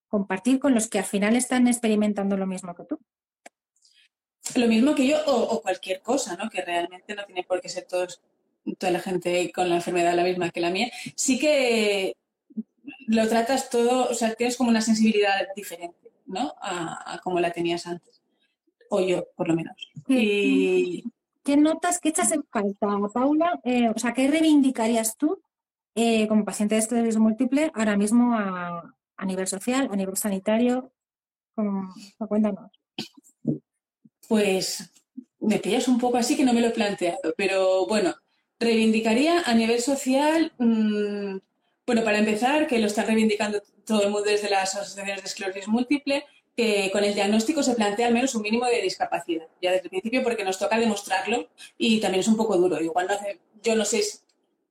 compartir con los que al final están experimentando lo mismo que tú. Lo mismo que yo o, cualquier cosa, ¿no? Que realmente no tiene por qué ser todos, toda la gente con la enfermedad la misma que la mía. Sí que lo tratas todo, o sea, tienes como una sensibilidad diferente, ¿no? A, como la tenías antes. O yo, por lo menos. Y... ¿Qué notas, qué echas en falta, Paula? Eh, o sea, ¿qué reivindicarías tú eh, como paciente de esclerosis múltiple ahora mismo a, nivel social, a nivel sanitario? cuéntanos. Pues me pillas un poco así que no me lo he planteado, pero bueno, reivindicaría a nivel social mm, bueno, para empezar, que lo están reivindicando todo el mundo desde las asociaciones de esclerosis múltiple, que con el diagnóstico se plantea al menos un mínimo de discapacidad, ya desde el principio, porque nos toca demostrarlo y también es un poco duro. Igual no hace, yo no sé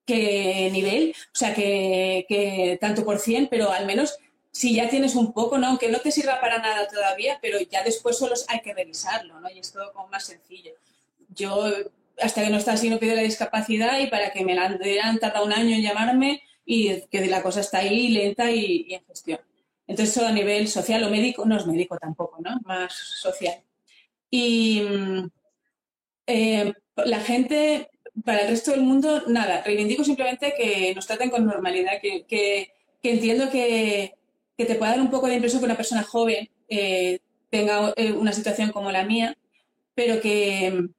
qué nivel, o sea, que, tanto por cien, pero al menos si ya tienes un poco, ¿no? aunque no te sirva para nada todavía, pero ya después solo hay que revisarlo, ¿no? Y es todo como más sencillo. Yo, hasta que no está así, no pido la discapacidad y para que me la dieran tarda un año en llamarme, y que la cosa está ahí lenta y, en gestión. Entonces, eso a nivel social o médico, no es médico tampoco, ¿no? Más social. Y eh, la gente, para el resto del mundo, nada, reivindico simplemente que nos traten con normalidad, que, que, entiendo que, que, te pueda dar un poco de impresión que una persona joven eh, tenga eh, una situación como la mía, pero que,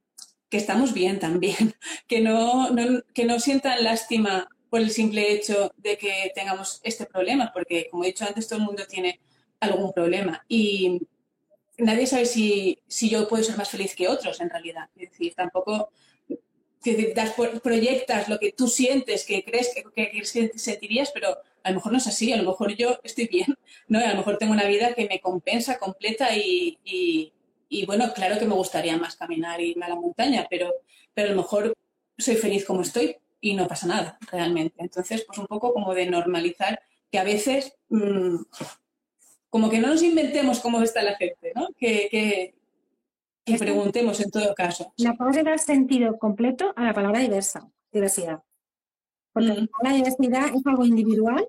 que estamos bien también, que no, que no sientan lástima por el simple hecho de que tengamos este problema, porque como he dicho antes, todo el mundo tiene algún problema y nadie sabe si, si yo puedo ser más feliz que otros en realidad. Es decir, tampoco das, proyectas lo que tú sientes, que crees que, sentirías, pero a lo mejor no es así, a lo mejor yo estoy bien, ¿no? a lo mejor tengo una vida que me compensa completa y, y, bueno, claro que me gustaría más caminar y irme a la montaña, pero, pero a lo mejor soy feliz como estoy y no pasa nada realmente. Entonces, pues un poco como de normalizar que a veces mm, como que no nos inventemos cómo está la gente, ¿no? Que, que, preguntemos en todo caso. La palabra dar sentido completo a la palabra diversa, diversidad. Porque mm. la diversidad es algo individual,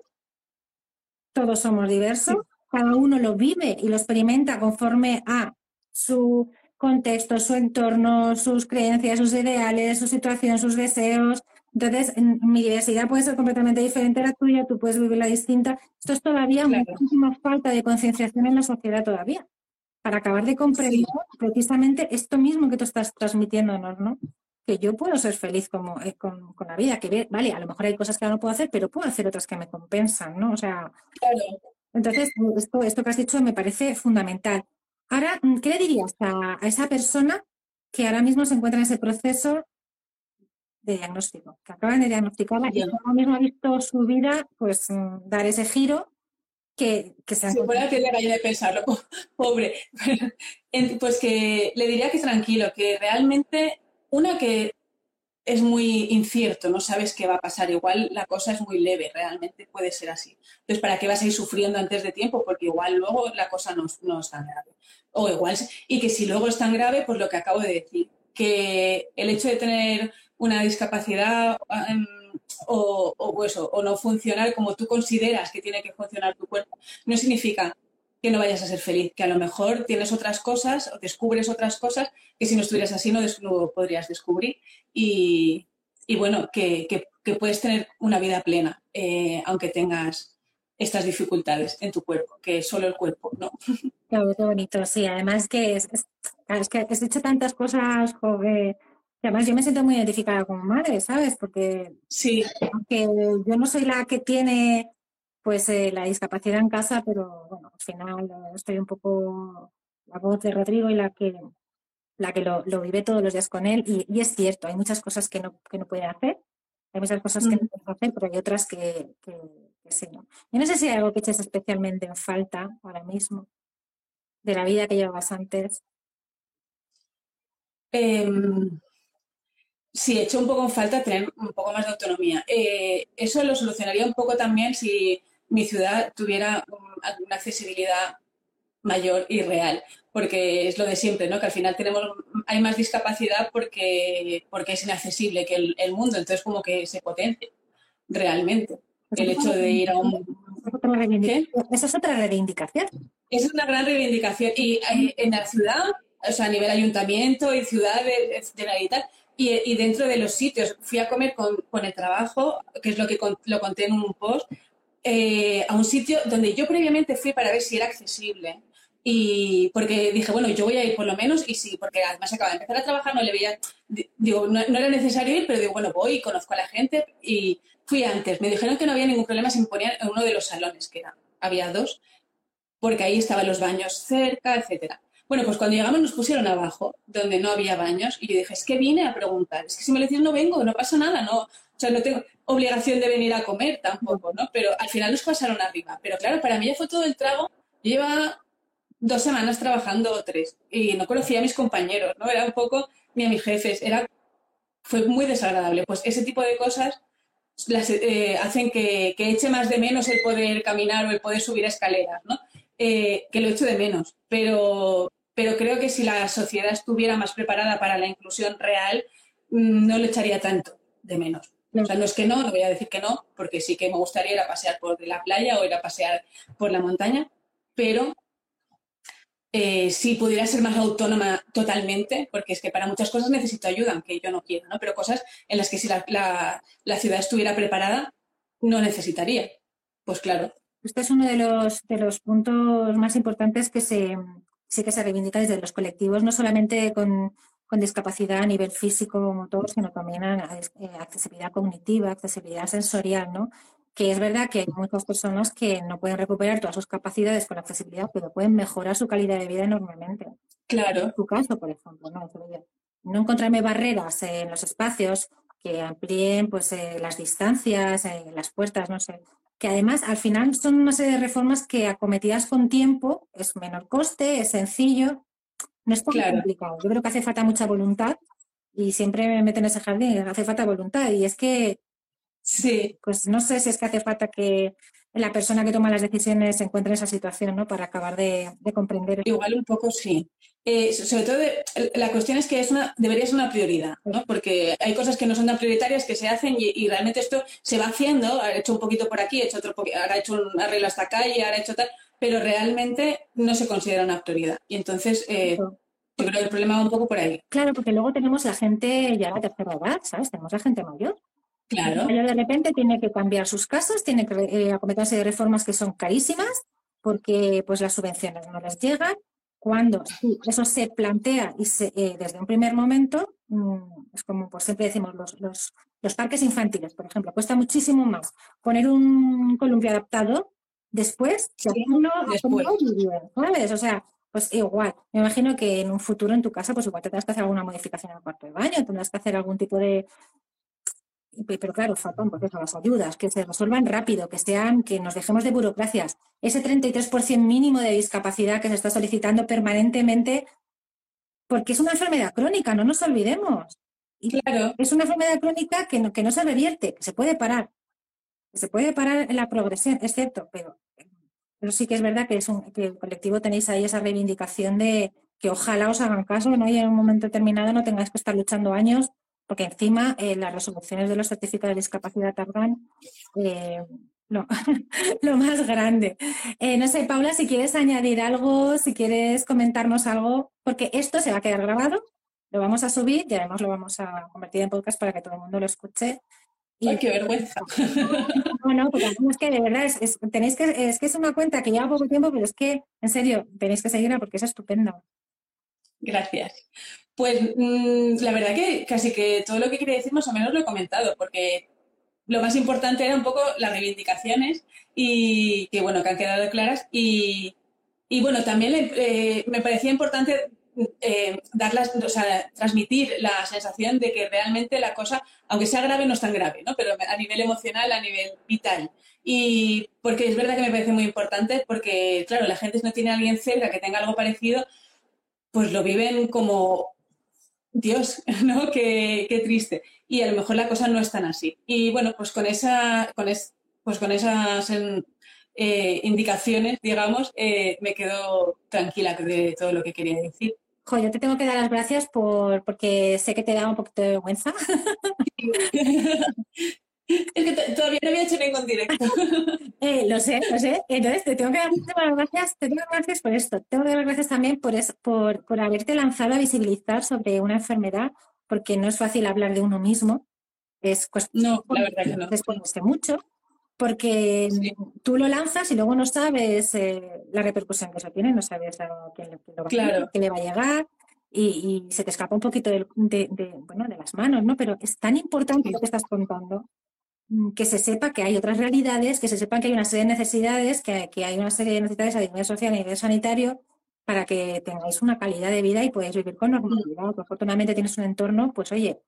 todos somos diversos, cada uno lo vive y lo experimenta conforme a su contexto, su entorno, sus creencias, sus ideales, su situación, sus deseos, entonces, mi diversidad puede ser completamente diferente a la tuya, tú puedes vivirla distinta. Esto es todavía muchísima falta de concienciación en la sociedad todavía, para acabar de comprender precisamente esto mismo que tú estás transmitiéndonos, ¿no? Que yo puedo ser feliz como, eh, con, la vida, que vale, a lo mejor hay cosas que no puedo hacer, pero puedo hacer otras que me compensan, ¿no? O sea, entonces esto, esto que has dicho me parece fundamental. Ahora, ¿qué le dirías a, a esa persona que ahora mismo se encuentra en ese proceso de diagnóstico, que acaban de diagnosticarla y ahora mismo ha visto su vida pues mm, dar ese giro que, que se ha Si fuera que de pensarlo, pobre. Pues que le diría que tranquilo, que realmente una que es muy incierto, no sabes qué va a pasar. Igual la cosa es muy leve, realmente puede ser así. Entonces, ¿para qué vas a ir sufriendo antes de tiempo? Porque igual luego la cosa no, no es tan grave. O igual, y que si luego es tan grave, pues lo que acabo de decir, que el hecho de tener una discapacidad em, o, o, eso, o no funcionar como tú consideras que tiene que funcionar tu cuerpo, no significa que no vayas a ser feliz, que a lo mejor tienes otras cosas o descubres otras cosas que si no estuvieras así no, podrías descubrir. Y, bueno, que, puedes tener una vida plena, eh, aunque tengas estas dificultades en tu cuerpo, que es solo el cuerpo, ¿no? Claro, qué bonito, sí. Además que es, que has dicho tantas cosas, joven. Además, yo me siento muy identificada como madre, ¿sabes? Porque sí. aunque yo no soy la que tiene pues eh, la discapacidad en casa, pero bueno, al final eh, estoy un poco la voz de Rodrigo y la que la que lo, vive todos los días con él. Y, es cierto, hay muchas cosas que no, que no puede hacer, hay muchas cosas que no mm. puede hacer, pero hay otras que, que, sí. ¿no? Yo no sé si hay algo que eches especialmente en falta ahora mismo de la vida que llevabas antes. Eh, sí, hecho un poco en falta tener un poco más de autonomía. Eh, eso lo solucionaría un poco también si mi ciudad tuviera una accesibilidad mayor y real, porque es lo de siempre, ¿no? Que al final tenemos, hay más discapacidad porque, porque es inaccesible que el, mundo, entonces como que se potencia realmente el hecho de ir a un... Esa es otra reivindicación. Es una gran reivindicación. Y en la ciudad, o sea, a nivel ayuntamiento y ciudad de, de y tal, y, dentro de los sitios, fui a comer con, con el trabajo, que es lo que lo conté en un post, eh, a un sitio donde yo previamente fui para ver si era accesible. Y porque dije, bueno, yo voy a ir por lo menos, y sí, porque además acaba de empezar a trabajar, no le veía, digo, no, era necesario ir, pero digo, bueno, voy, conozco a la gente, y fui antes. Me dijeron que no había ningún problema si me ponían en uno de los salones, que era, había dos, porque ahí estaban los baños cerca, etcétera. Bueno, pues cuando llegamos nos pusieron abajo, donde no había baños, y yo dije, es que vine a preguntar, es que si me decís no vengo, no pasa nada, no, o sea, no tengo obligación de venir a comer tampoco, ¿no? Pero al final nos pasaron arriba. Pero claro, para mí ya fue todo el trago. Yo llevaba dos semanas trabajando o tres y no conocía a mis compañeros, ¿no? Era un poco ni a mis jefes, era, fue muy desagradable. Pues ese tipo de cosas las, eh, hacen que, que, eche más de menos el poder caminar o el poder subir escaleras, ¿no? Eh, que lo echo de menos. Pero, pero creo que si la sociedad estuviera más preparada para la inclusión real, mm, no le echaría tanto de menos. O sea, no es que no, no voy a decir que no, porque sí que me gustaría ir a pasear por la playa o ir a pasear por la montaña, pero eh, si pudiera ser más autónoma totalmente, porque es que para muchas cosas necesito ayuda, aunque yo no quiero, ¿no? Pero cosas en las que si la, ciudad estuviera preparada, no necesitaría. Pues claro. Este es uno de los, de los puntos más importantes que se, sí que se reivindica desde los colectivos, no solamente con, discapacidad a nivel físico o motor, sino también a, eh, accesibilidad cognitiva, accesibilidad sensorial, ¿no? Que es verdad que hay muchas personas que no pueden recuperar todas sus capacidades con la accesibilidad, pero pueden mejorar su calidad de vida enormemente. Claro. En tu caso, por ejemplo, ¿no? No encontrarme barreras en los espacios que amplíen pues, eh, las distancias, eh, las puertas, no sé, que además al final son una serie de reformas que acometidas con tiempo, es menor coste, es sencillo, no es tan complicado. Yo creo que hace falta mucha voluntad y siempre me meten en ese jardín, hace falta voluntad y es que, sí, pues no sé si es que hace falta que la persona que toma las decisiones se encuentre en esa situación, ¿no? Para acabar de, de comprender. Igual un poco sí. Eh, sobre todo, la cuestión es que es una, debería ser una prioridad, ¿no? porque hay cosas que no son tan prioritarias que se hacen y, realmente esto se va haciendo, ha hecho un poquito por aquí, ha hecho otro ahora ha hecho un arreglo hasta calle, ahora ha hecho tal, pero realmente no se considera una prioridad. Y entonces, eh, yo creo que el problema va un poco por ahí. Claro, porque luego tenemos la gente ya a tercera edad, ¿sabes? Tenemos la gente mayor. Claro. de repente tiene que cambiar sus casas, tiene que eh, acometerse de reformas que son carísimas porque pues las subvenciones no les llegan cuando eso se plantea y se, eh, desde un primer momento, mm, es como pues siempre decimos, los, los, los, parques infantiles, por ejemplo, cuesta muchísimo más poner un columpio adaptado después que uno después. ¿sabes? O sea, pues igual, me imagino que en un futuro en tu casa, pues igual tendrás que hacer alguna modificación en el cuarto de baño, tendrás que hacer algún tipo de, pero claro, faltan pues las ayudas, que se resuelvan rápido, que sean, que nos dejemos de burocracias. Ese 33% mínimo de discapacidad que se está solicitando permanentemente, porque es una enfermedad crónica, no nos olvidemos. Y claro. Es una enfermedad crónica que no, que no se revierte, que se puede parar. Que se puede parar en la progresión, es cierto, pero, pero sí que es verdad que, es un, que el colectivo tenéis ahí esa reivindicación de que ojalá os hagan caso, ¿no? y en un momento determinado no tengáis que estar luchando años porque encima eh, las resoluciones de los certificados de discapacidad tardan eh, lo más grande. Eh, no sé, Paula, si quieres añadir algo, si quieres comentarnos algo, porque esto se va a quedar grabado, lo vamos a subir y además lo vamos a convertir en podcast para que todo el mundo lo escuche. Ay, qué vergüenza. No, no, porque es que de verdad es, tenéis que, es que es una cuenta que lleva poco tiempo, pero es que, en serio, tenéis que seguirla porque es estupenda. Gracias. Pues mm, la verdad que casi que todo lo que quería decir más o menos lo he comentado, porque lo más importante era un poco las reivindicaciones y que bueno, que han quedado claras y, bueno, también eh, me parecía importante eh, darlas, o sea, transmitir la sensación de que realmente la cosa, aunque sea grave, no es tan grave, ¿no? Pero a nivel emocional, a nivel vital. Y porque es verdad que me parece muy importante porque, claro, la gente no tiene a alguien cerca que tenga algo parecido, pues lo viven como Dios, ¿no? Qué, qué, triste. Y a lo mejor la cosa no es tan así. Y bueno, pues con esa, con pues con esas eh, indicaciones, digamos, eh, me quedo tranquila de todo lo que quería decir. Jo, yo te tengo que dar las gracias por, porque sé que te da un poquito de vergüenza. Es que todavía no había hecho ningún directo. Eh, lo sé, lo sé. Entonces, te tengo que dar las gracias, te tengo gracias por esto. Tengo que dar las gracias también por, por, por haberte lanzado a visibilizar sobre una enfermedad, porque no es fácil hablar de uno mismo. Es no, la verdad que no. Después mucho, porque tú lo lanzas y luego no sabes eh, la repercusión que eso tiene, no sabes a quién, lo va, claro. quién le va a llegar. Y, y, se te escapa un poquito de, de, de, bueno, de las manos, ¿no? Pero es tan importante lo que estás contando que se sepa que hay otras realidades, que se sepa que hay una serie de necesidades, que, que hay una serie de necesidades a nivel social y a nivel sanitario para que tengáis una calidad de vida y podáis vivir con normalidad. Afortunadamente tienes un entorno, pues oye,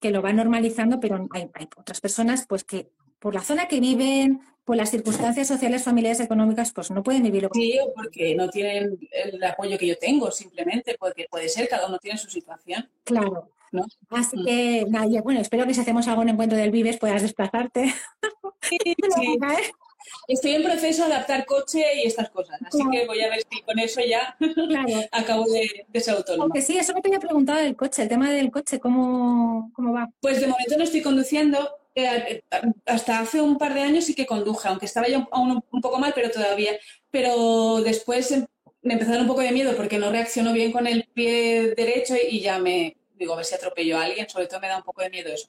que lo va normalizando, pero hay, hay, otras personas pues que por la zona que viven, por las circunstancias sociales, familiares, económicas, pues no pueden vivirlo. Sí, porque no tienen el apoyo que yo tengo, simplemente, porque puede ser, cada uno tiene su situación. Claro. Así mm. que, bueno, espero que si hacemos algún encuentro del Vives puedas desplazarte. Sí, sí. Estoy en proceso de adaptar coche y estas cosas, así que voy a ver si con eso ya acabo de, de, ser autónoma. Aunque sí, eso me te había preguntado del coche, el tema del coche, ¿cómo, cómo va? Pues de momento no estoy conduciendo. Eh, hasta hace un par de años sí que conduje, aunque estaba ya aún un poco mal, pero todavía. Pero después em, me empezó a dar un poco de miedo porque no reaccionó bien con el pie derecho y ya me, digo, a ver si atropello a alguien, sobre todo me da un poco de miedo eso.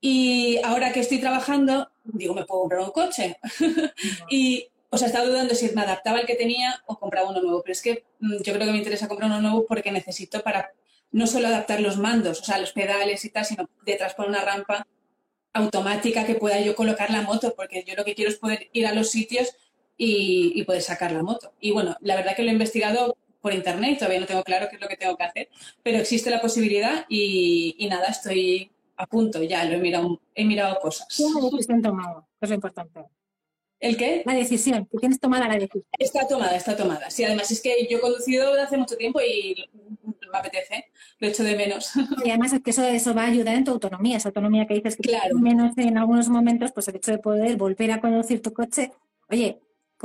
Y ahora que estoy trabajando, digo, me puedo comprar un coche. y, o sea, estaba dudando si me adaptaba al que tenía o compraba uno nuevo, pero es que mm, yo creo que me interesa comprar uno nuevo porque necesito para no solo adaptar los mandos, o sea, los pedales y tal, sino detrás por una rampa automática que pueda yo colocar la moto, porque yo lo que quiero es poder ir a los sitios y, y poder sacar la moto. Y bueno, la verdad que lo he investigado por internet, todavía no tengo claro qué es lo que tengo que hacer, pero existe la posibilidad y, nada, estoy a punto, ya lo he mirado, he mirado cosas. ¿Qué decisión tomado? Es lo importante. ¿El qué? La decisión, que tienes tomada la decisión. Está tomada, está tomada. Sí, además es que yo he conducido hace mucho tiempo y me apetece, lo echo de menos. Y además es que eso, eso va a ayudar en tu autonomía, esa autonomía que dices que claro. menos en algunos momentos, pues el hecho de poder volver a conducir tu coche, oye,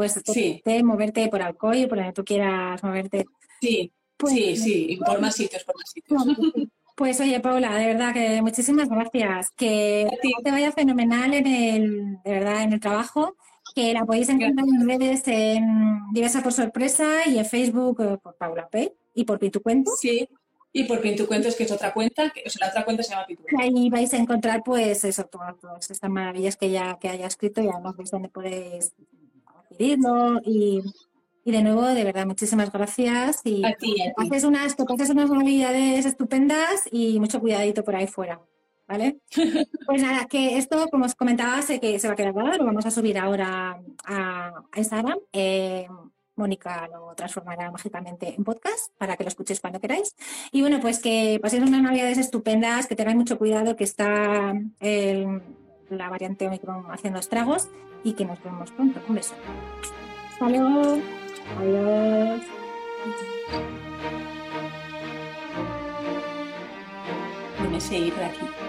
sí. moverte por Alcoy, por donde tú quieras moverte. Sí, pues, sí, sí, por más sitios, por más sitios. Pues oye, Paula, de verdad que muchísimas gracias. Que te vaya fenomenal en el, de verdad, en el trabajo. Que la podéis encontrar en redes en Diversa por Sorpresa y en Facebook eh, por Paula Pay y por Pintu Cuento. Sí, y por Pintu Cuentos, que es otra cuenta, que o sea, la otra cuenta se llama Pintu Ahí vais a encontrar, pues, eso, todas, todas estas maravillas que ya que haya escrito y además veis dónde podéis y, y de nuevo, de verdad, muchísimas gracias. Y a ti, Haces unas, te haces unas navidades estupendas y mucho cuidadito por ahí fuera. ¿Vale? pues nada, que esto, como os comentaba, sé que se va a quedar grabado, lo vamos a subir ahora a, Instagram. Eh, Mónica lo transformará mágicamente en podcast para que lo escuchéis cuando queráis. Y bueno, pues que paséis unas navidades estupendas, que tengáis mucho cuidado, que está el, la variante Omicron haciendo estragos y que nos vemos pronto. Un beso. Hasta luego. Adiós. me seguir de aquí.